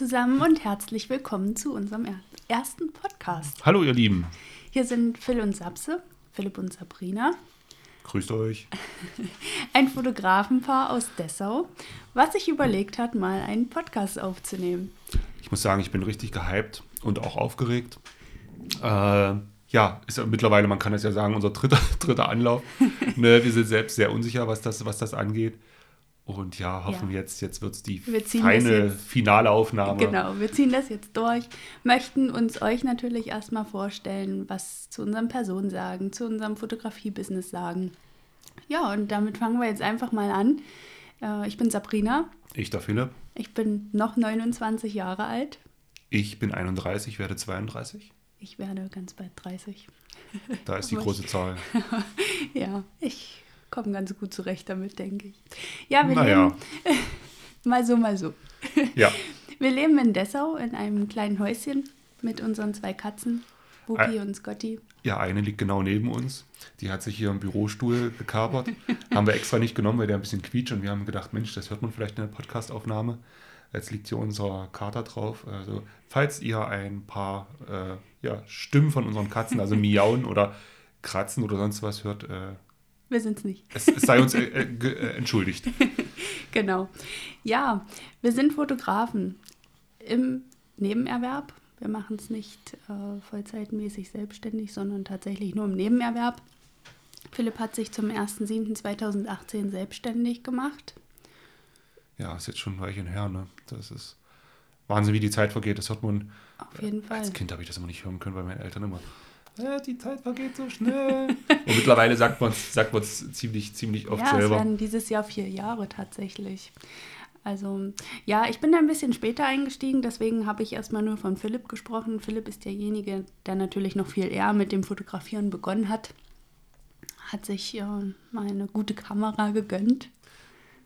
zusammen und herzlich willkommen zu unserem er ersten Podcast. Hallo ihr Lieben. Hier sind Phil und Sapse, Philipp und Sabrina. Grüßt euch. Ein Fotografenpaar aus Dessau, was sich überlegt hat, mal einen Podcast aufzunehmen. Ich muss sagen, ich bin richtig gehypt und auch aufgeregt. Äh, ja, ist ja mittlerweile, man kann es ja sagen, unser dritter, dritter Anlauf. ne, wir sind selbst sehr unsicher, was das, was das angeht. Und ja, hoffen ja. jetzt, jetzt wird es die feine finale Aufnahme. Genau, wir ziehen das jetzt durch, möchten uns euch natürlich erstmal vorstellen, was zu unserem Person sagen, zu unserem Fotografie-Business sagen. Ja, und damit fangen wir jetzt einfach mal an. Äh, ich bin Sabrina. Ich der Philipp. Ich bin noch 29 Jahre alt. Ich bin 31, werde 32. Ich werde ganz bald 30. Da ist die große Zahl. ja, ich komme ganz gut zurecht damit, denke ich. Ja, wir naja. leben mal so, mal so. Ja. Wir leben in Dessau in einem kleinen Häuschen mit unseren zwei Katzen, Buki und Scotty. Ja, eine liegt genau neben uns. Die hat sich hier im Bürostuhl gekapert. haben wir extra nicht genommen, weil der ein bisschen quietscht und wir haben gedacht, Mensch, das hört man vielleicht in der Podcastaufnahme. Jetzt liegt hier unser Kater drauf. Also, falls ihr ein paar äh, ja, Stimmen von unseren Katzen, also miauen oder kratzen oder sonst was hört, äh, wir sind es nicht. Es, es, sei uns äh, äh, äh entschuldigt. genau. Ja, wir sind Fotografen im Nebenerwerb. Wir machen es nicht äh, vollzeitmäßig selbstständig, sondern tatsächlich nur im Nebenerwerb. Philipp hat sich zum 1.7.2018 selbstständig gemacht. Ja, ist jetzt schon ein Weilchen her, ne? Das ist Wahnsinn, wie die Zeit vergeht. Das hört man. Auf jeden Fall. Als Kind habe ich das immer nicht hören können, weil meine Eltern immer ja, die Zeit vergeht so schnell. Und mittlerweile sagt man es sagt ziemlich, ziemlich oft ja, selber. Ja, es werden dieses Jahr vier Jahre tatsächlich. Also ja, ich bin da ein bisschen später eingestiegen, deswegen habe ich erstmal nur von Philipp gesprochen. Philipp ist derjenige, der natürlich noch viel eher mit dem Fotografieren begonnen hat. Hat sich äh, mal eine gute Kamera gegönnt.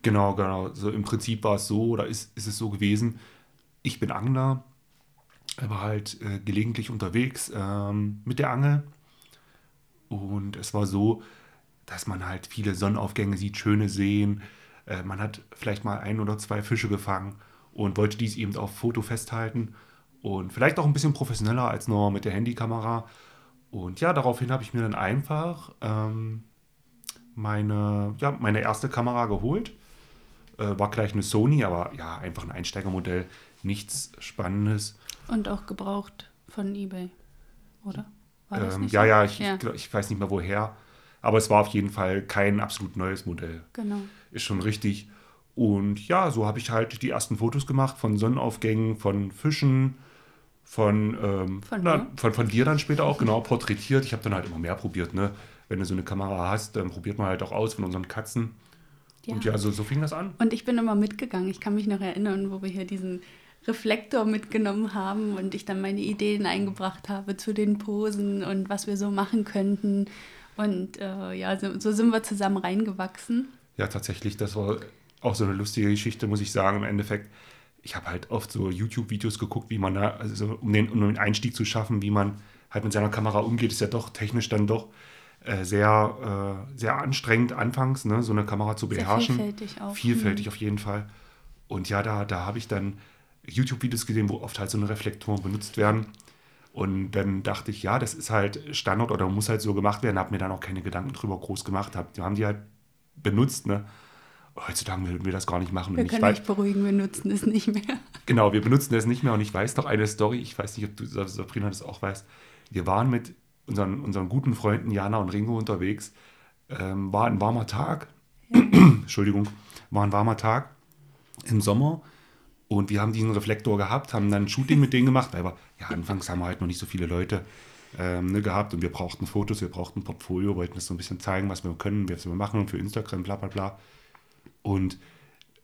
Genau, genau. So im Prinzip war es so oder ist, ist es so gewesen. Ich bin Angler, er war halt äh, gelegentlich unterwegs ähm, mit der Angel. Und es war so, dass man halt viele Sonnenaufgänge sieht, schöne Seen. Äh, man hat vielleicht mal ein oder zwei Fische gefangen und wollte dies eben auf Foto festhalten. Und vielleicht auch ein bisschen professioneller als nur mit der Handykamera. Und ja, daraufhin habe ich mir dann einfach ähm, meine, ja, meine erste Kamera geholt. Äh, war gleich eine Sony, aber ja, einfach ein Einsteigermodell. Nichts Spannendes. Und auch gebraucht von eBay, oder? Ähm, ja, so? ja, ich, ja. Ich, ich weiß nicht mehr woher. Aber es war auf jeden Fall kein absolut neues Modell. Genau. Ist schon richtig. Und ja, so habe ich halt die ersten Fotos gemacht von Sonnenaufgängen, von Fischen, von, ähm, von, na, von, von, dir dann später auch, genau, porträtiert. Ich habe dann halt immer mehr probiert, ne? Wenn du so eine Kamera hast, dann probiert man halt auch aus von unseren Katzen. Ja. Und ja, so, so fing das an. Und ich bin immer mitgegangen. Ich kann mich noch erinnern, wo wir hier diesen Reflektor mitgenommen haben und ich dann meine Ideen eingebracht habe zu den Posen und was wir so machen könnten. Und äh, ja, so, so, sind wir zusammen reingewachsen. Ja, tatsächlich, das war auch so eine lustige Geschichte, muss ich sagen. Im Endeffekt, ich habe halt oft so YouTube-Videos geguckt, wie man, da, also um den, um den Einstieg zu schaffen, wie man halt mit seiner Kamera umgeht, ist ja doch technisch dann doch äh, sehr, äh, sehr anstrengend anfangs, ne, so eine Kamera zu beherrschen. Sehr vielfältig auch. Vielfältig mhm. auf jeden Fall. Und ja, da, da habe ich dann YouTube-Videos gesehen, wo oft halt so eine Reflektoren benutzt werden. Und dann dachte ich, ja, das ist halt Standard oder muss halt so gemacht werden. Habe mir dann auch keine Gedanken drüber groß gemacht. Hab, haben die halt benutzt. Ne? Heutzutage würden wir das gar nicht machen. Wir können euch beruhigen, wir nutzen es nicht mehr. Genau, wir benutzen es nicht mehr. Und ich weiß noch eine Story, ich weiß nicht, ob du, Sabrina, das auch weißt. Wir waren mit unseren, unseren guten Freunden Jana und Ringo unterwegs. Ähm, war ein warmer Tag. Ja. Entschuldigung, war ein warmer Tag im Sommer. Und wir haben diesen Reflektor gehabt, haben dann ein Shooting mit denen gemacht, weil wir, ja, anfangs haben wir halt noch nicht so viele Leute ähm, ne, gehabt und wir brauchten Fotos, wir brauchten ein Portfolio, wollten das so ein bisschen zeigen, was wir können, was wir machen für Instagram, bla bla bla. Und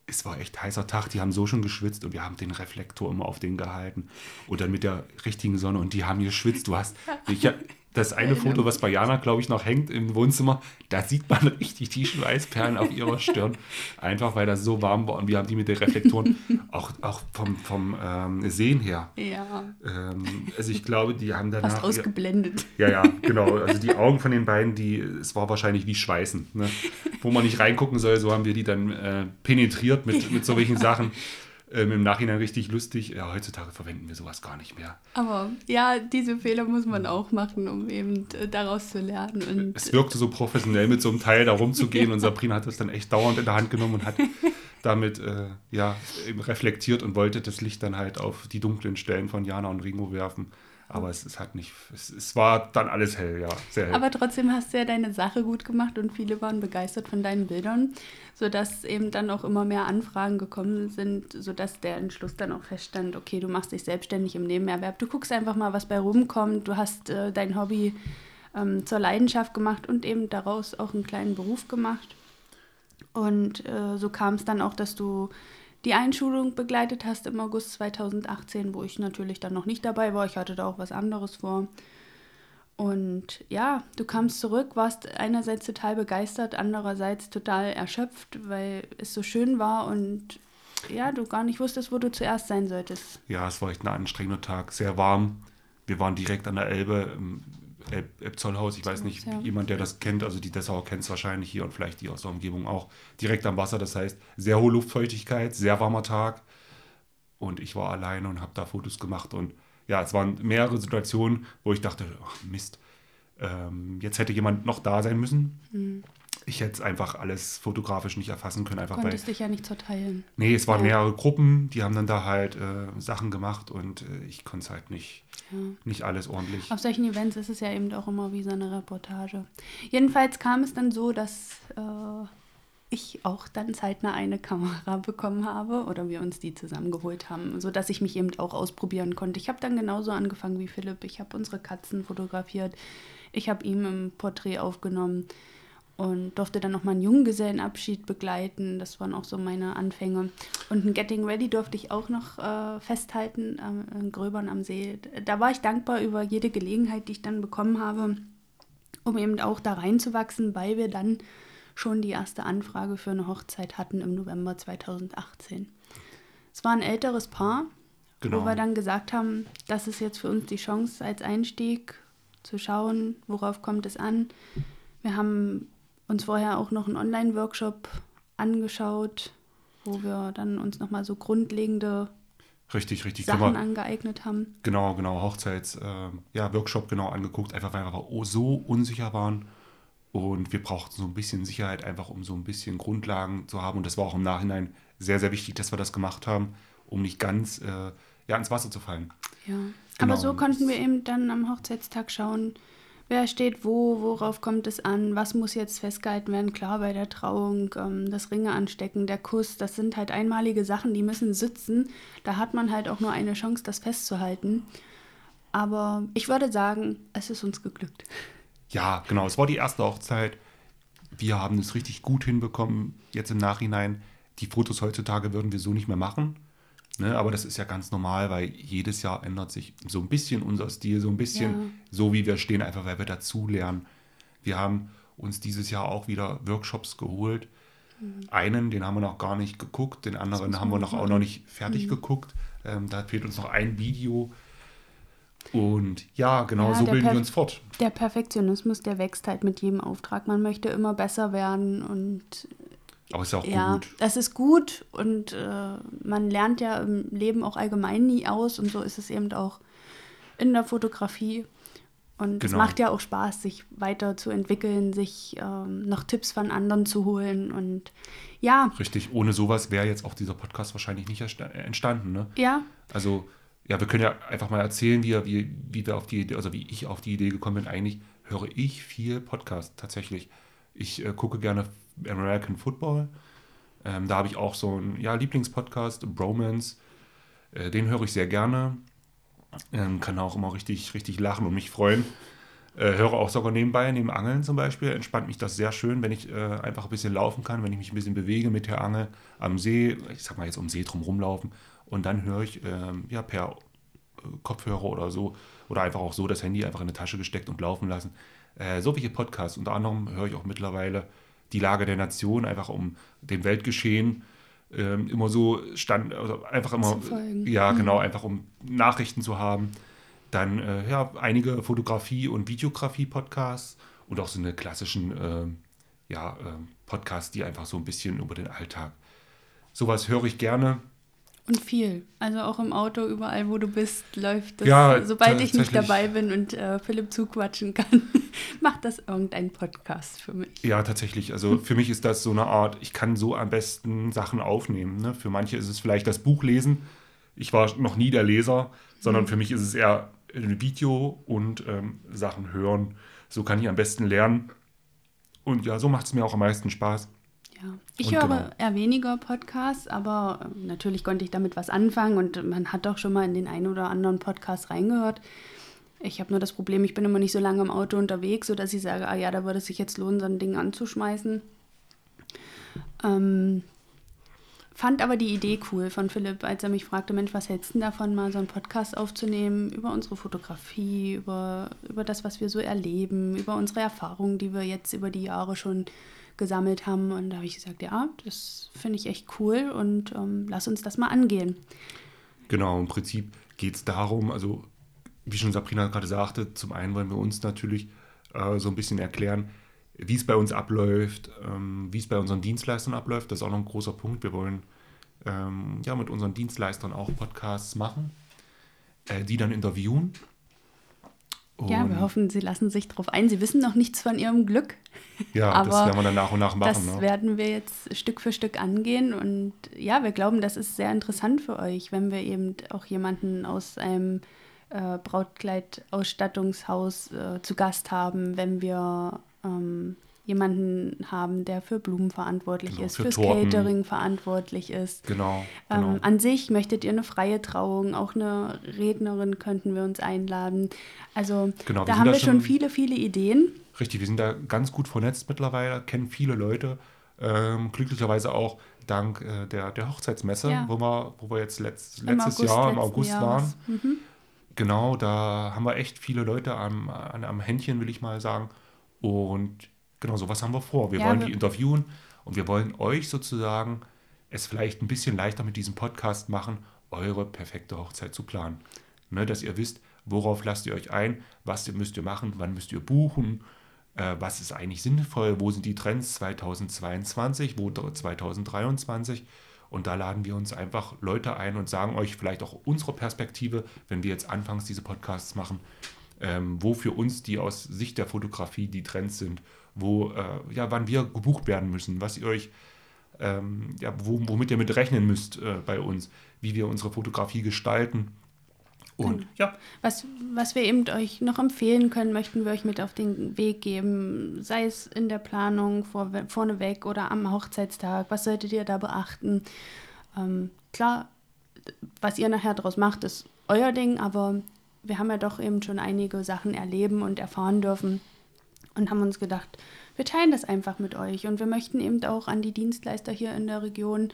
es war echt heißer Tag, die haben so schon geschwitzt und wir haben den Reflektor immer auf den gehalten und dann mit der richtigen Sonne und die haben geschwitzt. Du hast, ich, das eine Foto, was bei Jana, glaube ich, noch hängt im Wohnzimmer, da sieht man richtig die Schweißperlen auf ihrer Stirn. Einfach weil das so warm war und wir haben die mit den Reflektoren auch, auch vom, vom ähm, Sehen her. Ja. Ähm, also ich glaube, die haben danach. Fast ausgeblendet. Ja, ja, genau. Also die Augen von den beiden, die, es war wahrscheinlich wie Schweißen. Ne? Wo man nicht reingucken soll, so haben wir die dann äh, penetriert mit, mit solchen Sachen. Ähm, Im Nachhinein richtig lustig. Ja, heutzutage verwenden wir sowas gar nicht mehr. Aber ja, diese Fehler muss man auch machen, um eben äh, daraus zu lernen. Und es wirkte so professionell, mit so einem Teil da rumzugehen und Sabrina hat das dann echt dauernd in der Hand genommen und hat damit äh, ja, reflektiert und wollte das Licht dann halt auf die dunklen Stellen von Jana und Ringo werfen. Aber es, es hat nicht, es, es war dann alles hell, ja, sehr hell. Aber trotzdem hast du ja deine Sache gut gemacht und viele waren begeistert von deinen Bildern, sodass eben dann auch immer mehr Anfragen gekommen sind, sodass der Entschluss dann auch feststand, okay, du machst dich selbstständig im Nebenerwerb, du guckst einfach mal, was bei rumkommt, du hast äh, dein Hobby ähm, zur Leidenschaft gemacht und eben daraus auch einen kleinen Beruf gemacht. Und äh, so kam es dann auch, dass du die Einschulung begleitet hast im August 2018, wo ich natürlich dann noch nicht dabei war. Ich hatte da auch was anderes vor. Und ja, du kamst zurück, warst einerseits total begeistert, andererseits total erschöpft, weil es so schön war und ja, du gar nicht wusstest, wo du zuerst sein solltest. Ja, es war echt ein anstrengender Tag, sehr warm. Wir waren direkt an der Elbe Elbzollhaus, ich weiß nicht, ja. jemand, der das kennt, also die Dessauer kennt es wahrscheinlich hier und vielleicht die aus der Umgebung auch, direkt am Wasser. Das heißt, sehr hohe Luftfeuchtigkeit, sehr warmer Tag. Und ich war alleine und habe da Fotos gemacht. Und ja, es waren mehrere Situationen, wo ich dachte, ach Mist, ähm, jetzt hätte jemand noch da sein müssen. Mhm ich hätte es einfach alles fotografisch nicht erfassen können. Einfach du konntest weil, dich ja nicht zerteilen. Nee, es waren ja. mehrere Gruppen, die haben dann da halt äh, Sachen gemacht und äh, ich konnte es halt nicht, ja. nicht alles ordentlich. Auf solchen Events ist es ja eben auch immer wie so eine Reportage. Jedenfalls kam es dann so, dass äh, ich auch dann zeitnah eine Kamera bekommen habe oder wir uns die zusammengeholt haben, sodass ich mich eben auch ausprobieren konnte. Ich habe dann genauso angefangen wie Philipp. Ich habe unsere Katzen fotografiert. Ich habe ihm im Porträt aufgenommen und durfte dann nochmal einen Junggesellenabschied begleiten. Das waren auch so meine Anfänge. Und ein Getting Ready durfte ich auch noch äh, festhalten, äh, in Gröbern am See. Da war ich dankbar über jede Gelegenheit, die ich dann bekommen habe, um eben auch da reinzuwachsen, weil wir dann schon die erste Anfrage für eine Hochzeit hatten im November 2018. Es war ein älteres Paar, genau. wo wir dann gesagt haben, das ist jetzt für uns die Chance als Einstieg zu schauen, worauf kommt es an. Wir haben uns vorher auch noch einen Online-Workshop angeschaut, wo wir dann uns nochmal so grundlegende richtig, richtig, Sachen angeeignet haben. Genau, genau, Hochzeits, äh, ja, Workshop genau angeguckt, einfach weil wir so unsicher waren. Und wir brauchten so ein bisschen Sicherheit, einfach um so ein bisschen Grundlagen zu haben. Und das war auch im Nachhinein sehr, sehr wichtig, dass wir das gemacht haben, um nicht ganz äh, ja, ins Wasser zu fallen. Ja, genau. aber so konnten wir eben dann am Hochzeitstag schauen, wer steht wo, worauf kommt es an, was muss jetzt festgehalten werden. Klar, bei der Trauung, ähm, das Ringe anstecken, der Kuss, das sind halt einmalige Sachen, die müssen sitzen. Da hat man halt auch nur eine Chance, das festzuhalten. Aber ich würde sagen, es ist uns geglückt. Ja, genau, es war die erste Hochzeit. Wir haben es richtig gut hinbekommen, jetzt im Nachhinein. Die Fotos heutzutage würden wir so nicht mehr machen. Ne, aber das ist ja ganz normal, weil jedes Jahr ändert sich so ein bisschen unser Stil, so ein bisschen ja. so, wie wir stehen, einfach weil wir dazulernen. Wir haben uns dieses Jahr auch wieder Workshops geholt. Mhm. Einen, den haben wir noch gar nicht geguckt, den anderen haben wir noch auch noch nicht fertig mhm. geguckt. Ähm, da fehlt uns noch ein Video. Und ja, genau ja, so bilden wir uns fort. Der Perfektionismus, der wächst halt mit jedem Auftrag. Man möchte immer besser werden und aber ist ja auch ja, gut. Das ist gut und äh, man lernt ja im Leben auch allgemein nie aus und so ist es eben auch in der Fotografie. Und genau. es macht ja auch Spaß, sich weiterzuentwickeln, sich ähm, noch Tipps von anderen zu holen und ja. Richtig, ohne sowas wäre jetzt auch dieser Podcast wahrscheinlich nicht entstanden, ne? Ja. Also, ja, wir können ja einfach mal erzählen, wie, wie, wie wir auf die Idee, also wie ich auf die Idee gekommen bin. Eigentlich höre ich viel Podcast tatsächlich. Ich äh, gucke gerne American Football. Ähm, da habe ich auch so einen ja, Lieblingspodcast, Bromance. Äh, den höre ich sehr gerne. Ähm, kann auch immer richtig, richtig lachen und mich freuen. Äh, höre auch sogar nebenbei, neben Angeln zum Beispiel, entspannt mich das sehr schön, wenn ich äh, einfach ein bisschen laufen kann, wenn ich mich ein bisschen bewege mit der Angel am See, ich sag mal jetzt um See drum rumlaufen und dann höre ich ähm, ja per äh, Kopfhörer oder so oder einfach auch so das Handy einfach in eine Tasche gesteckt und laufen lassen. Äh, so welche Podcasts, unter anderem höre ich auch mittlerweile die Lage der Nation, einfach um dem Weltgeschehen ähm, immer so stand, also einfach immer, ja, genau, mhm. einfach um Nachrichten zu haben. Dann äh, ja, einige Fotografie- und Videografie-Podcasts und auch so eine klassischen äh, ja, äh, Podcasts, die einfach so ein bisschen über den Alltag. Sowas höre ich gerne. Und viel. Also auch im Auto, überall, wo du bist, läuft das. Ja, Sobald ich nicht dabei bin und äh, Philipp zuquatschen kann, macht das irgendein Podcast für mich. Ja, tatsächlich. Also für mich ist das so eine Art, ich kann so am besten Sachen aufnehmen. Ne? Für manche ist es vielleicht das Buch lesen. Ich war noch nie der Leser, sondern mhm. für mich ist es eher ein Video und ähm, Sachen hören. So kann ich am besten lernen. Und ja, so macht es mir auch am meisten Spaß. Ja, ich und höre genau. eher weniger Podcasts, aber ähm, natürlich konnte ich damit was anfangen und man hat doch schon mal in den einen oder anderen Podcast reingehört. Ich habe nur das Problem, ich bin immer nicht so lange im Auto unterwegs, sodass ich sage, ah ja, da würde es sich jetzt lohnen, so ein Ding anzuschmeißen. Ähm, fand aber die Idee cool von Philipp, als er mich fragte, Mensch, was hältst du davon, mal so einen Podcast aufzunehmen über unsere Fotografie, über, über das, was wir so erleben, über unsere Erfahrungen, die wir jetzt über die Jahre schon gesammelt haben. Und da habe ich gesagt, ja, das finde ich echt cool und ähm, lass uns das mal angehen. Genau, im Prinzip geht es darum, also wie schon Sabrina gerade sagte, zum einen wollen wir uns natürlich äh, so ein bisschen erklären, wie es bei uns abläuft, ähm, wie es bei unseren Dienstleistern abläuft. Das ist auch noch ein großer Punkt. Wir wollen ähm, ja mit unseren Dienstleistern auch Podcasts machen, äh, die dann interviewen ja, wir hoffen, Sie lassen sich darauf ein. Sie wissen noch nichts von Ihrem Glück. Ja, aber das werden wir dann nach und nach machen. Das ne? werden wir jetzt Stück für Stück angehen. Und ja, wir glauben, das ist sehr interessant für euch, wenn wir eben auch jemanden aus einem äh, Brautkleidausstattungshaus äh, zu Gast haben, wenn wir ähm, jemanden haben, der für Blumen verantwortlich genau, ist, für fürs Torten. Catering verantwortlich ist. Genau, ähm, genau. Ähm, an sich möchtet ihr eine freie Trauung, auch eine Rednerin könnten wir uns einladen. Also genau, da haben wir schon viele, viele Ideen. Richtig, wir sind da ganz gut vernetzt mittlerweile, kennen viele Leute. Ähm, glücklicherweise auch dank äh, der, der Hochzeitsmesse, ja. wo, wir, wo wir jetzt letzt, letztes August, Jahr im August Jahres. waren. Mhm. Genau, da haben wir echt viele Leute am, am Händchen, will ich mal sagen. Und Genau, so was haben wir vor. Wir ja, wollen die interviewen und wir wollen euch sozusagen es vielleicht ein bisschen leichter mit diesem Podcast machen, eure perfekte Hochzeit zu planen. Ne, dass ihr wisst, worauf lasst ihr euch ein, was müsst ihr machen, wann müsst ihr buchen, äh, was ist eigentlich sinnvoll, wo sind die Trends 2022, wo 2023. Und da laden wir uns einfach Leute ein und sagen euch vielleicht auch unsere Perspektive, wenn wir jetzt anfangs diese Podcasts machen, ähm, wo für uns die aus Sicht der Fotografie die Trends sind wo, äh, ja, wann wir gebucht werden müssen, was ihr euch, ähm, ja, womit ihr mit rechnen müsst äh, bei uns, wie wir unsere Fotografie gestalten. Und genau. ja. Was, was wir eben euch noch empfehlen können, möchten wir euch mit auf den Weg geben, sei es in der Planung vor, vorneweg oder am Hochzeitstag. Was solltet ihr da beachten? Ähm, klar, was ihr nachher daraus macht, ist euer Ding, aber wir haben ja doch eben schon einige Sachen erleben und erfahren dürfen, und haben uns gedacht, wir teilen das einfach mit euch und wir möchten eben auch an die Dienstleister hier in der Region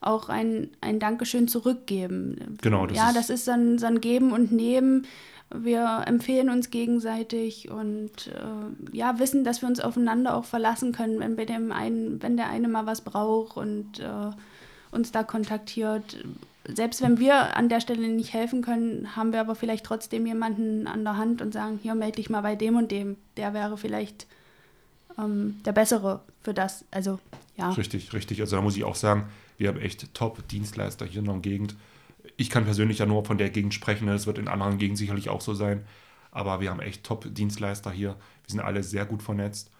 auch ein, ein Dankeschön zurückgeben. Genau, das ja, ist das ist so ein, so ein Geben und Nehmen. Wir empfehlen uns gegenseitig und äh, ja, wissen, dass wir uns aufeinander auch verlassen können, wenn, bei dem einen, wenn der eine mal was braucht und äh, uns da kontaktiert selbst wenn wir an der Stelle nicht helfen können, haben wir aber vielleicht trotzdem jemanden an der Hand und sagen, hier melde dich mal bei dem und dem. Der wäre vielleicht ähm, der bessere für das. Also ja. Richtig, richtig. Also da muss ich auch sagen, wir haben echt Top-Dienstleister hier in der Gegend. Ich kann persönlich ja nur von der Gegend sprechen, das wird in anderen Gegenden sicherlich auch so sein. Aber wir haben echt Top-Dienstleister hier. Wir sind alle sehr gut vernetzt.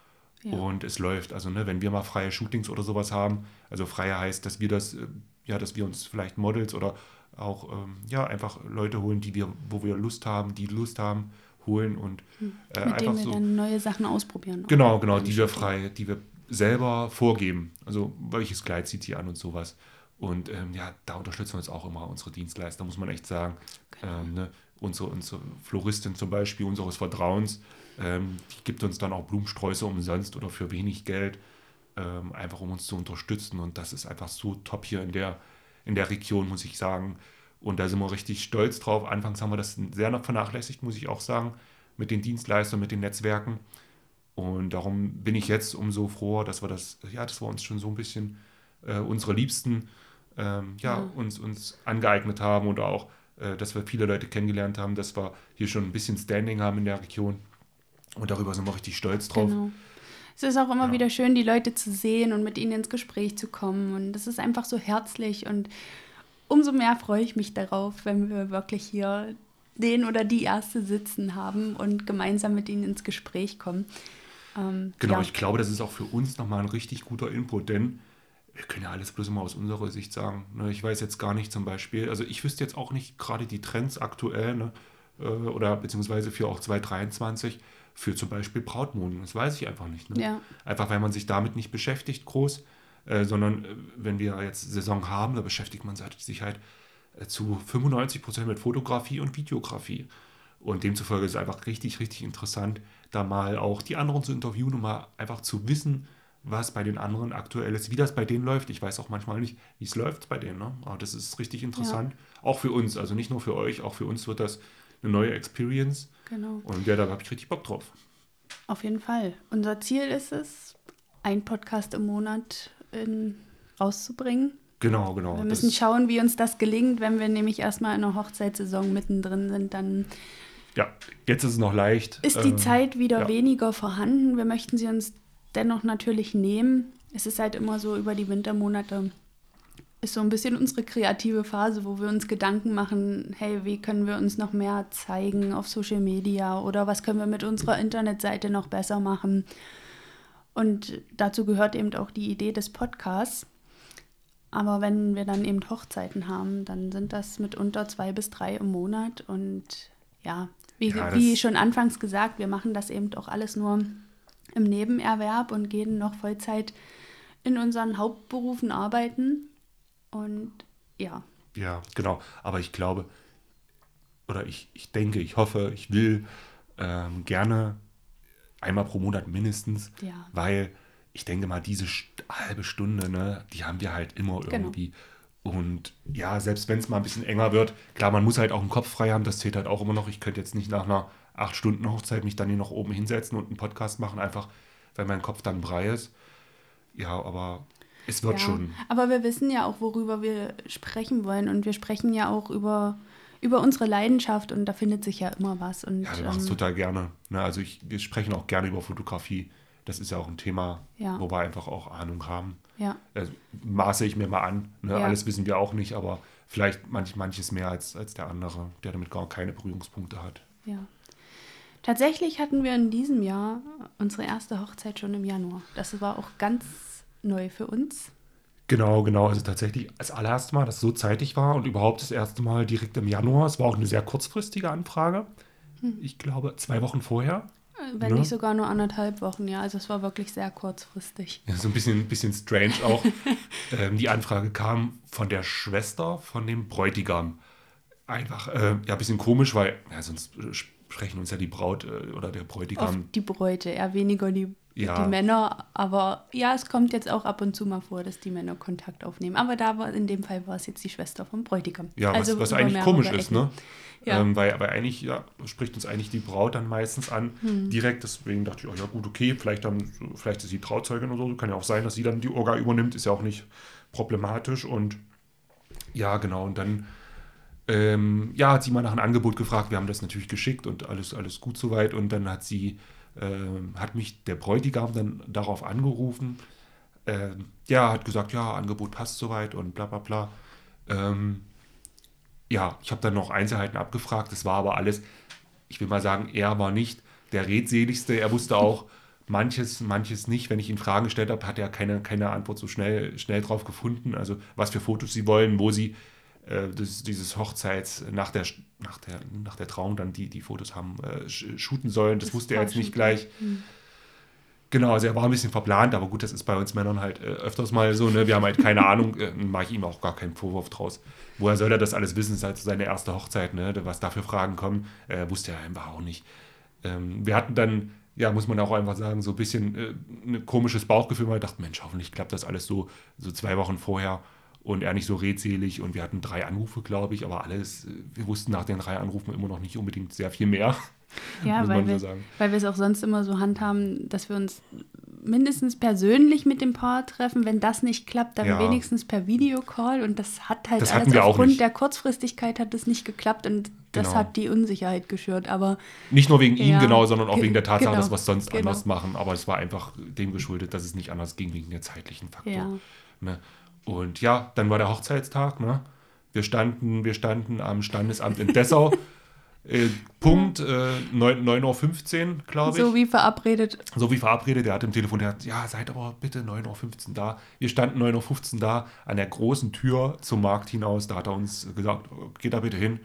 Ja. Und es läuft. Also, ne, wenn wir mal freie Shootings oder sowas haben, also freie heißt, dass wir das äh, ja, dass wir uns vielleicht Models oder auch ähm, ja, einfach Leute holen, die wir, wo wir Lust haben, die Lust haben, holen und hm. äh, Mit einfach denen wir so, dann neue Sachen ausprobieren. Genau, genau, die wir frei, die wir selber vorgeben. Also welches Kleid zieht sie an und sowas. Und ähm, ja, da unterstützen wir uns auch immer unsere Dienstleister, muss man echt sagen. Genau. Ähm, ne? unsere, unsere Floristin zum Beispiel, unseres Vertrauens, ähm, die gibt uns dann auch Blumensträuße umsonst oder für wenig Geld ähm, einfach um uns zu unterstützen. Und das ist einfach so top hier in der, in der Region, muss ich sagen. Und da sind wir richtig stolz drauf. Anfangs haben wir das sehr noch vernachlässigt, muss ich auch sagen, mit den Dienstleistern, mit den Netzwerken. Und darum bin ich jetzt umso froher, dass wir das, ja, dass wir uns schon so ein bisschen äh, unsere Liebsten ähm, ja, ja, Uns, uns angeeignet haben oder auch, äh, dass wir viele Leute kennengelernt haben, dass wir hier schon ein bisschen Standing haben in der Region. Und darüber sind wir richtig stolz drauf. Genau. Es ist auch immer ja. wieder schön, die Leute zu sehen und mit ihnen ins Gespräch zu kommen. Und das ist einfach so herzlich und umso mehr freue ich mich darauf, wenn wir wirklich hier den oder die erste sitzen haben und gemeinsam mit ihnen ins Gespräch kommen. Ähm, genau, ja. ich glaube, das ist auch für uns nochmal ein richtig guter Input, denn wir können ja alles bloß immer aus unserer Sicht sagen. Ne? Ich weiß jetzt gar nicht zum Beispiel, also ich wüsste jetzt auch nicht gerade die Trends aktuell ne? Äh, oder beziehungsweise für auch 2023 für zum Beispiel Brautmonden. Das weiß ich einfach nicht. Ne? Ja. Einfach weil man sich damit nicht beschäftigt groß, äh, sondern äh, wenn wir jetzt Saison haben, da beschäftigt man sich halt äh, zu 95 Prozent mit Fotografie und Videografie. Und demzufolge ist es einfach richtig, richtig interessant, da mal auch die anderen zu interviewen und mal einfach zu wissen, was bei den anderen aktuell ist, wie das bei denen läuft. Ich weiß auch manchmal nicht, wie es läuft bei denen. Ne? Aber das ist richtig interessant. Ja. Auch für uns, also nicht nur für euch, auch für uns wird das eine neue Experience. Genau. Und ja, da habe ich richtig Bock drauf. Auf jeden Fall. Unser Ziel ist es, ein Podcast im Monat in, rauszubringen. Genau, genau. Wir müssen schauen, wie uns das gelingt. Wenn wir nämlich erstmal in der Hochzeitssaison mittendrin sind, dann ja, jetzt ist es noch leicht. Ist die ähm, Zeit wieder ja. weniger vorhanden. Wir möchten sie uns dennoch natürlich nehmen. Es ist halt immer so über die Wintermonate ist so ein bisschen unsere kreative Phase, wo wir uns Gedanken machen, hey, wie können wir uns noch mehr zeigen auf Social Media oder was können wir mit unserer Internetseite noch besser machen. Und dazu gehört eben auch die Idee des Podcasts. Aber wenn wir dann eben Hochzeiten haben, dann sind das mitunter zwei bis drei im Monat. Und ja, wie, ja, wie schon anfangs gesagt, wir machen das eben auch alles nur im Nebenerwerb und gehen noch Vollzeit in unseren Hauptberufen arbeiten. Und ja. Ja, genau. Aber ich glaube, oder ich, ich denke, ich hoffe, ich will ähm, gerne einmal pro Monat mindestens, ja. weil ich denke mal, diese halbe Stunde, ne, die haben wir halt immer genau. irgendwie. Genau. Und ja, selbst wenn es mal ein bisschen enger wird, klar, man muss halt auch einen Kopf frei haben, das zählt halt auch immer noch. Ich könnte jetzt nicht nach einer acht Stunden Hochzeit mich dann hier noch oben hinsetzen und einen Podcast machen, einfach weil mein Kopf dann brei ist. Ja, aber es wird ja, schon. Aber wir wissen ja auch, worüber wir sprechen wollen. Und wir sprechen ja auch über, über unsere Leidenschaft und da findet sich ja immer was. Und, ja, wir machen es ähm, total gerne. Ne? Also ich, wir sprechen auch gerne über Fotografie. Das ist ja auch ein Thema, ja. wo wir einfach auch Ahnung haben. Ja. Also, maße ich mir mal an. Ne? Ja. Alles wissen wir auch nicht, aber vielleicht manch, manches mehr als, als der andere, der damit gar keine Berührungspunkte hat. Ja. Tatsächlich hatten wir in diesem Jahr unsere erste Hochzeit schon im Januar. Das war auch ganz neu für uns. Genau, genau. Also tatsächlich das allererste Mal, dass es so zeitig war und überhaupt das erste Mal direkt im Januar. Es war auch eine sehr kurzfristige Anfrage. Hm. Ich glaube, zwei Wochen vorher. Wenn ne? nicht sogar nur anderthalb Wochen, ja. Also es war wirklich sehr kurzfristig. Ja, so ein bisschen, bisschen strange auch. ähm, die Anfrage kam von der Schwester von dem Bräutigam. Einfach, äh, ja, ein bisschen komisch, weil ja, sonst sprechen uns ja die Braut äh, oder der Bräutigam. Auf die Bräute, eher weniger die ja. die Männer. Aber ja, es kommt jetzt auch ab und zu mal vor, dass die Männer Kontakt aufnehmen. Aber da war in dem Fall war es jetzt die Schwester vom Bräutigam. Ja, also was, was eigentlich komisch ist, ne? Ja. Ähm, weil, weil eigentlich ja, spricht uns eigentlich die Braut dann meistens an, hm. direkt. Deswegen dachte ich, oh ja gut, okay, vielleicht, dann, vielleicht ist sie Trauzeugin oder so. Kann ja auch sein, dass sie dann die Orga übernimmt, ist ja auch nicht problematisch. Und ja, genau, und dann ähm, ja, hat sie mal nach einem Angebot gefragt. Wir haben das natürlich geschickt und alles, alles gut soweit. Und dann hat sie äh, hat mich der Bräutigam dann darauf angerufen. Äh, ja, hat gesagt, ja, Angebot passt soweit und bla bla bla. Ähm, ja, ich habe dann noch Einzelheiten abgefragt. Das war aber alles, ich will mal sagen, er war nicht der redseligste. Er wusste auch manches, manches nicht. Wenn ich ihn Fragen gestellt habe, hat er keine, keine Antwort so schnell, schnell drauf gefunden. Also was für Fotos sie wollen, wo sie äh, das, dieses Hochzeits nach der, nach der, nach der Trauung dann die, die Fotos haben äh, shooten sollen. Das, das wusste er jetzt nicht gleich. Mhm. Genau, also er war ein bisschen verplant, aber gut, das ist bei uns Männern halt äh, öfters mal so, ne? Wir haben halt keine Ahnung, äh, mache ich ihm auch gar keinen Vorwurf draus. Woher soll er das alles wissen? Das ist halt seine erste Hochzeit, ne? Was da für Fragen kommen, äh, wusste er einfach auch nicht. Ähm, wir hatten dann, ja, muss man auch einfach sagen, so ein bisschen äh, ein komisches Bauchgefühl, weil wir dachten, Mensch, hoffentlich klappt das alles so, so zwei Wochen vorher und er nicht so redselig und wir hatten drei Anrufe, glaube ich, aber alles, wir wussten nach den drei Anrufen immer noch nicht unbedingt sehr viel mehr. Ja, weil wir, so weil wir es auch sonst immer so handhaben, dass wir uns mindestens persönlich mit dem Paar treffen. Wenn das nicht klappt, dann ja. wenigstens per Videocall. Und das hat halt das alles aufgrund der Kurzfristigkeit hat es nicht geklappt und das genau. hat die Unsicherheit geschürt. Aber nicht nur wegen ja, ihm genau, sondern auch wegen der Tatsache, genau, dass wir es sonst genau. anders machen. Aber es war einfach dem geschuldet, dass es nicht anders ging wegen der zeitlichen Faktor. Ja. Ne? Und ja, dann war der Hochzeitstag, ne? Wir standen, wir standen am Standesamt in Dessau. Äh, Punkt äh, 9.15 Uhr, glaube ich. So wie verabredet. So wie verabredet. Der hat im Telefon, der hat, ja, seid aber bitte 9.15 Uhr da. Wir standen 9.15 Uhr da an der großen Tür zum Markt hinaus. Da hat er uns gesagt, geht da bitte hin.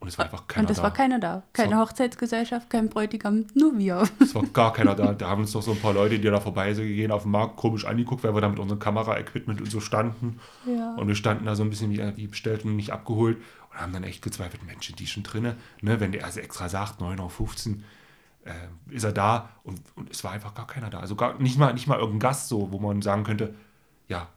Und es war einfach keiner Und es da. war keiner da. Keine Hochzeitsgesellschaft, kein Bräutigam, nur wir. Es war gar keiner da. Da haben uns doch so ein paar Leute, die da vorbei sind, gehen auf dem Markt, komisch angeguckt, weil wir da mit unserem Kamera-Equipment und so standen. Ja. Und wir standen da so ein bisschen wie, wie bestellt und nicht abgeholt und haben dann echt gezweifelt, Mensch, sind die schon drinne? Ne, wenn der also extra sagt, 9.15 Uhr, äh, ist er da und, und es war einfach gar keiner da. Also gar, nicht, mal, nicht mal irgendein Gast so, wo man sagen könnte, ja,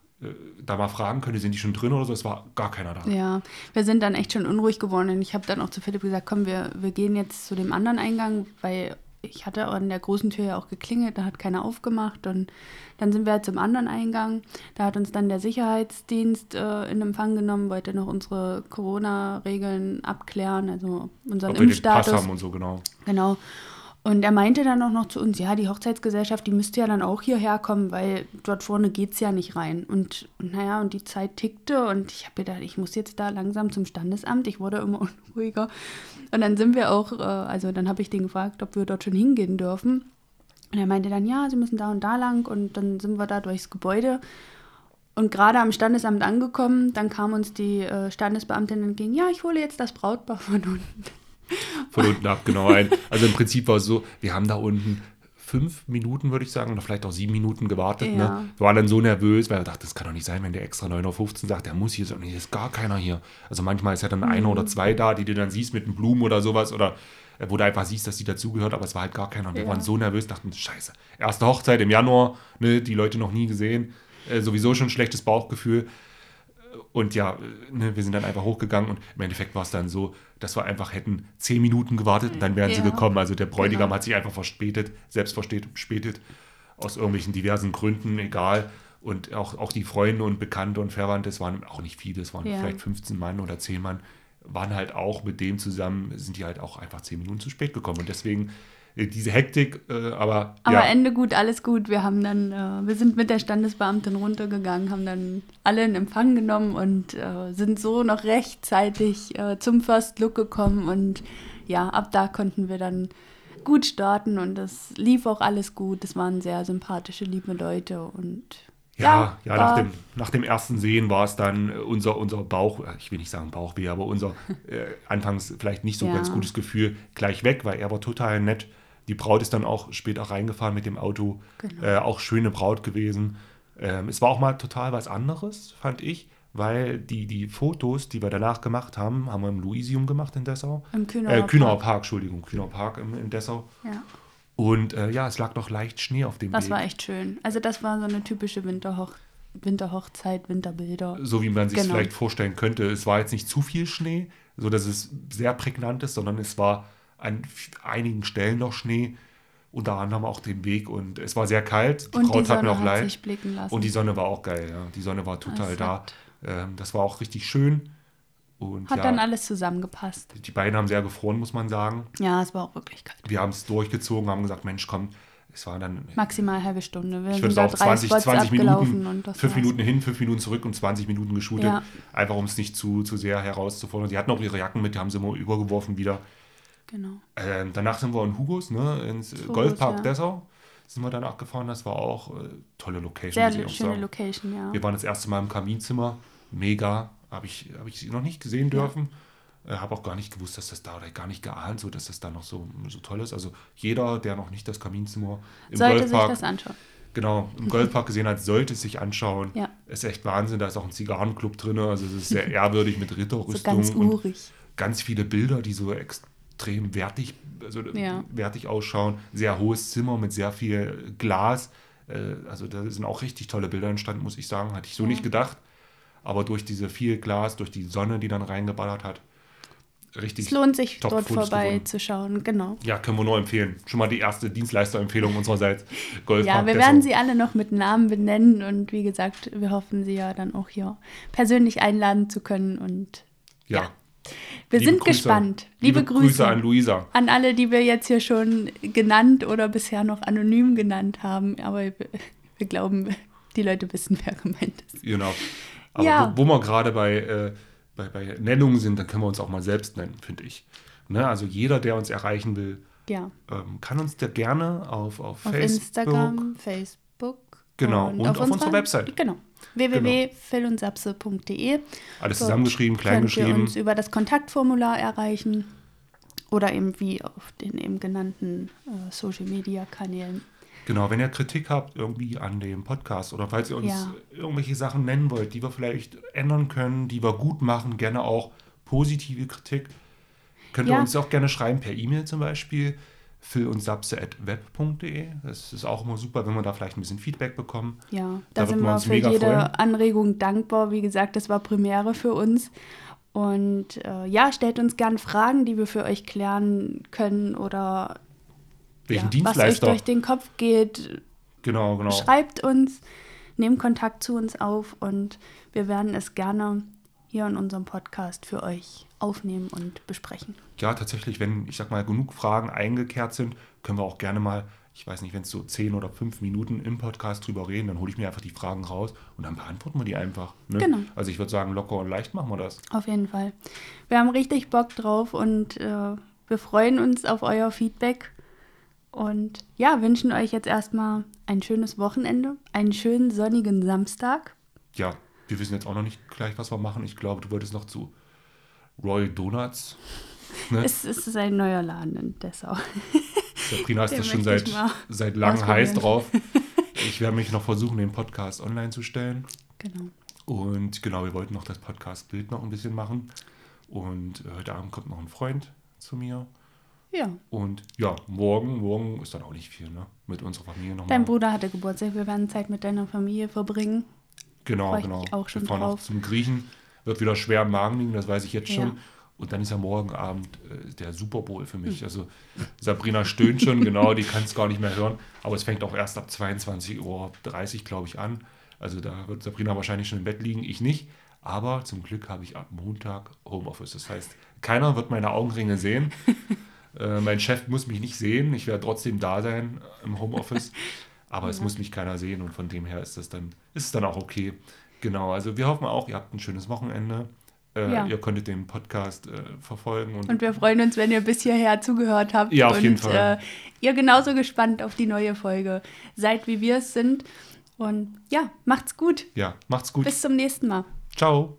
da mal fragen könnte, sind die schon drin oder so, es war gar keiner da. Ja, wir sind dann echt schon unruhig geworden und ich habe dann auch zu Philipp gesagt, komm, wir, wir gehen jetzt zu dem anderen Eingang, weil ich hatte an der großen Tür ja auch geklingelt, da hat keiner aufgemacht und dann sind wir halt zum anderen Eingang. Da hat uns dann der Sicherheitsdienst äh, in Empfang genommen, wollte noch unsere Corona-Regeln abklären, also unseren Ob wir den Pass Impfstatus. haben und so, genau. Genau. Und er meinte dann auch noch zu uns, ja, die Hochzeitsgesellschaft, die müsste ja dann auch hierher kommen, weil dort vorne geht es ja nicht rein. Und, naja, und die Zeit tickte und ich habe gedacht, ich muss jetzt da langsam zum Standesamt. Ich wurde immer unruhiger. Und dann sind wir auch, äh, also dann habe ich den gefragt, ob wir dort schon hingehen dürfen. Und er meinte dann, ja, sie müssen da und da lang. Und dann sind wir da durchs Gebäude. Und gerade am Standesamt angekommen, dann kam uns die äh, Standesbeamtin entgegen, ja, ich hole jetzt das Brautpaar von unten. Von unten ab, genau. Ein. Also im Prinzip war es so, wir haben da unten fünf Minuten, würde ich sagen, oder vielleicht auch sieben Minuten gewartet. Ja. Ne? Wir waren dann so nervös, weil wir dachten, das kann doch nicht sein, wenn der extra 9.15 Uhr sagt, der muss hier sein. Hier ist gar keiner hier. Also manchmal ist ja dann einer oder zwei da, die du dann siehst mit den Blumen oder sowas oder äh, wo du einfach siehst, dass die dazugehört, aber es war halt gar keiner. Und wir Ja. waren so nervös, dachten, scheiße, erste Hochzeit im Januar, ne, die Leute noch nie gesehen, äh, sowieso schon ein schlechtes Bauchgefühl. Und ja, ne, wir sind dann einfach hochgegangen und im Endeffekt war es dann so, dass wir einfach hätten zehn Minuten gewartet und dann wären sie Ja. gekommen. Also der Bräutigam Genau. hat sich einfach verspätet, selbst verspätet, aus irgendwelchen diversen Gründen, egal. Und auch, auch die Freunde und Bekannte und Verwandte, es waren auch nicht viele, es waren Ja. vielleicht 15 Mann oder 10 Mann, waren halt auch mit dem zusammen, sind die halt auch einfach zehn Minuten zu spät gekommen. Und deswegen diese Hektik, äh, aber, Aber ja, Ende gut, alles gut. Wir haben dann, äh, wir sind mit der Standesbeamtin runtergegangen, haben dann alle in Empfang genommen und äh, sind so noch rechtzeitig äh, zum First Look gekommen und ja, ab da konnten wir dann gut starten und das lief auch alles gut. Es waren sehr sympathische, liebe Leute und Ja, ja, nach, war- dem, nach dem ersten Sehen war es dann äh, unser, unser Bauch, äh, ich will nicht sagen Bauchweh, aber unser äh, anfangs vielleicht nicht so Ja. ganz gutes Gefühl gleich weg, weil er war total nett. Die Braut ist dann auch später reingefahren mit dem Auto. Genau. Äh, auch schöne Braut gewesen. Ähm, es war auch mal total was anderes, fand ich, weil die, die Fotos, die wir danach gemacht haben, haben wir im Luisium gemacht in Dessau. Im Kühnauer äh, Kühnauer Park. Park, Entschuldigung, Kühnauer Park in, in Dessau. ja, Und äh, ja, es lag noch leicht Schnee auf dem das Weg. war echt schön. Also das war so eine typische Winterhoch Winterhochzeit, Winterbilder. so wie man sich Genau. vielleicht vorstellen könnte. Es war jetzt nicht zu viel Schnee, so dass es sehr prägnant ist, sondern es war an einigen Stellen noch Schnee, unter anderem auch den Weg und es war sehr kalt. Die Und die Braut tat mir Sonne auch hat leid. sich blicken lassen. Und die Sonne war auch geil, ja. Die Sonne war total Es da. hat- Ähm, das war auch richtig schön. Und Hat ja, dann alles zusammengepasst. die beiden haben sehr gefroren, muss man sagen. Ja, es war auch wirklich kalt. Wir haben es durchgezogen, haben gesagt, Mensch, komm, es war dann Maximal eine halbe Stunde. Wir ich würde auch drei 20, Spots 20 abgelaufen Minuten, das fünf. Minuten hin, fünf Minuten zurück und 20 Minuten geshootet. Ja. Einfach um es nicht zu, zu sehr herauszufordern. Die hatten auch ihre Jacken mit, die haben sie immer übergeworfen wieder. Genau. Ähm, danach sind wir in Hugos, ne, ins Hugos, Goldpark ja. Dessau. Sind wir danach gefahren. Das war auch äh, tolle Location. Sehr schöne sagen. Location, ja. Wir waren das erste Mal im Kaminzimmer. Mega. Habe ich, hab ich noch nicht gesehen dürfen. Äh, Habe auch gar nicht gewusst, dass das da oder gar nicht geahnt, so dass das da noch so, so toll ist. Also jeder, der noch nicht das Kaminzimmer im Sollte sich Goldpark das anschauen. genau, im Goldpark gesehen hat, sollte es sich anschauen. Ja. Ist echt Wahnsinn, da ist auch ein Zigarrenclub drin, also es ist sehr ehrwürdig mit So Ritterrüstung ganz und urig. ganz viele Bilder, die so extrem wertig, also Ja. wertig ausschauen. Sehr hohes Zimmer mit sehr viel Glas. Äh, Also da sind auch richtig tolle Bilder entstanden, muss ich sagen. Hatte ich so Ja. nicht gedacht. Aber durch diese viel Glas, durch die Sonne, die dann reingeballert hat, richtig Es lohnt sich, top dort Fotos vorbei geworden. zu schauen. Genau. Ja, können wir nur empfehlen. Schon mal die erste Dienstleisterempfehlung unsererseits. Goldpark Ja, wir werden sie alle noch mit Namen benennen und wie gesagt, wir hoffen, sie ja dann auch hier persönlich einladen zu können. Und Ja. ja. Wir Liebe sind Grüße. gespannt. Liebe, Grüße, Grüße an Luisa. an alle, die wir jetzt hier schon genannt oder bisher noch anonym genannt haben. Aber wir, wir glauben, die Leute wissen, wer gemeint ist. Genau. Aber Ja. wo, wo wir gerade bei, äh, bei, bei Nennungen sind, dann können wir uns auch mal selbst nennen, finde ich. Ne? Also jeder, der uns erreichen will, Ja. ähm, kann uns da gerne auf, auf, Auf Facebook. Instagram, Facebook. Genau, und auf unserer Website. Genau. www.philundsapse.de Alles Dort zusammengeschrieben, klein könnt ihr uns über das Kontaktformular erreichen oder eben wie auf den eben genannten äh, Social Media Kanälen. Genau, wenn ihr Kritik habt irgendwie an dem Podcast oder falls ihr uns Ja. irgendwelche Sachen nennen wollt, die wir vielleicht ändern können, die wir gut machen, gerne auch positive Kritik, könnt ihr Ja. uns auch gerne schreiben per E-Mail zum Beispiel phil und web.de. Das ist auch immer super, wenn wir da vielleicht ein bisschen Feedback bekommen. Ja, Da da, sind wir wir uns für jede freuen. Anregung dankbar. Wie gesagt, das war Premiere für uns. Und äh, ja, stellt uns gern Fragen, die wir für euch klären können oder Welchen ja, was euch durch den Kopf geht. genau, genau. Schreibt uns, nehmt Kontakt zu uns auf und wir werden es gerne hier in unserem Podcast für euch aufnehmen und besprechen. Ja, tatsächlich, wenn, ich sag mal, genug Fragen eingekehrt sind, können wir auch gerne mal, ich weiß nicht, wenn es so zehn oder fünf Minuten im Podcast drüber reden, dann hole ich mir einfach die Fragen raus und dann beantworten wir die einfach. Ne? Genau. Also ich würde sagen, locker und leicht machen wir das. Auf jeden Fall. Wir haben richtig Bock drauf und äh, wir freuen uns auf euer Feedback. Und ja, wünschen euch jetzt erstmal ein schönes Wochenende, einen schönen sonnigen Samstag. Ja, wir wissen jetzt auch noch nicht gleich, was wir machen. Ich glaube, du wolltest noch zu Royal Donuts. Ne? Es, es ist ein neuer Laden in Dessau. Sabrina ist das schon seit, seit langem heiß drauf. Ich werde mich noch versuchen, den Podcast online zu stellen. Genau. Und genau, wir wollten noch das Podcast-Bild noch ein bisschen machen. Und äh, heute Abend kommt noch ein Freund zu mir. Ja. Und ja, morgen, morgen ist dann auch nicht viel, ne? Mit unserer Familie nochmal. Dein Bruder hatte Geburtstag. Wir werden Zeit mit deiner Familie verbringen. Genau, freu ich genau. auch schon wir fahren drauf. zum Griechen. Wird wieder schwer am Magen liegen, das weiß ich jetzt schon. Ja. Und dann ist ja morgen Abend äh, der Super Bowl für Hm. mich. Also Sabrina stöhnt schon, genau, die kann es gar nicht mehr hören. Aber es fängt auch erst ab 22.30 Uhr, glaube ich, an. Also da wird Sabrina wahrscheinlich schon im Bett liegen, ich nicht. Aber zum Glück habe ich ab Montag Homeoffice. Das heißt, keiner wird meine Augenringe sehen. äh, mein Chef muss mich nicht sehen. Ich werde trotzdem da sein im Homeoffice. Aber es muss mich keiner sehen und von dem her ist das dann, ist es dann auch okay. Genau, also wir hoffen auch, ihr habt ein schönes Wochenende. Äh, Ja. Ihr konntet den Podcast äh, verfolgen und, Und wir freuen uns, wenn ihr bis hierher zugehört habt. Ja, auf und jeden Fall. Äh, ihr genauso gespannt auf die neue Folge seid, wie wir es sind. Und ja, macht's gut. ja, macht's gut. Bis zum nächsten Mal. Ciao.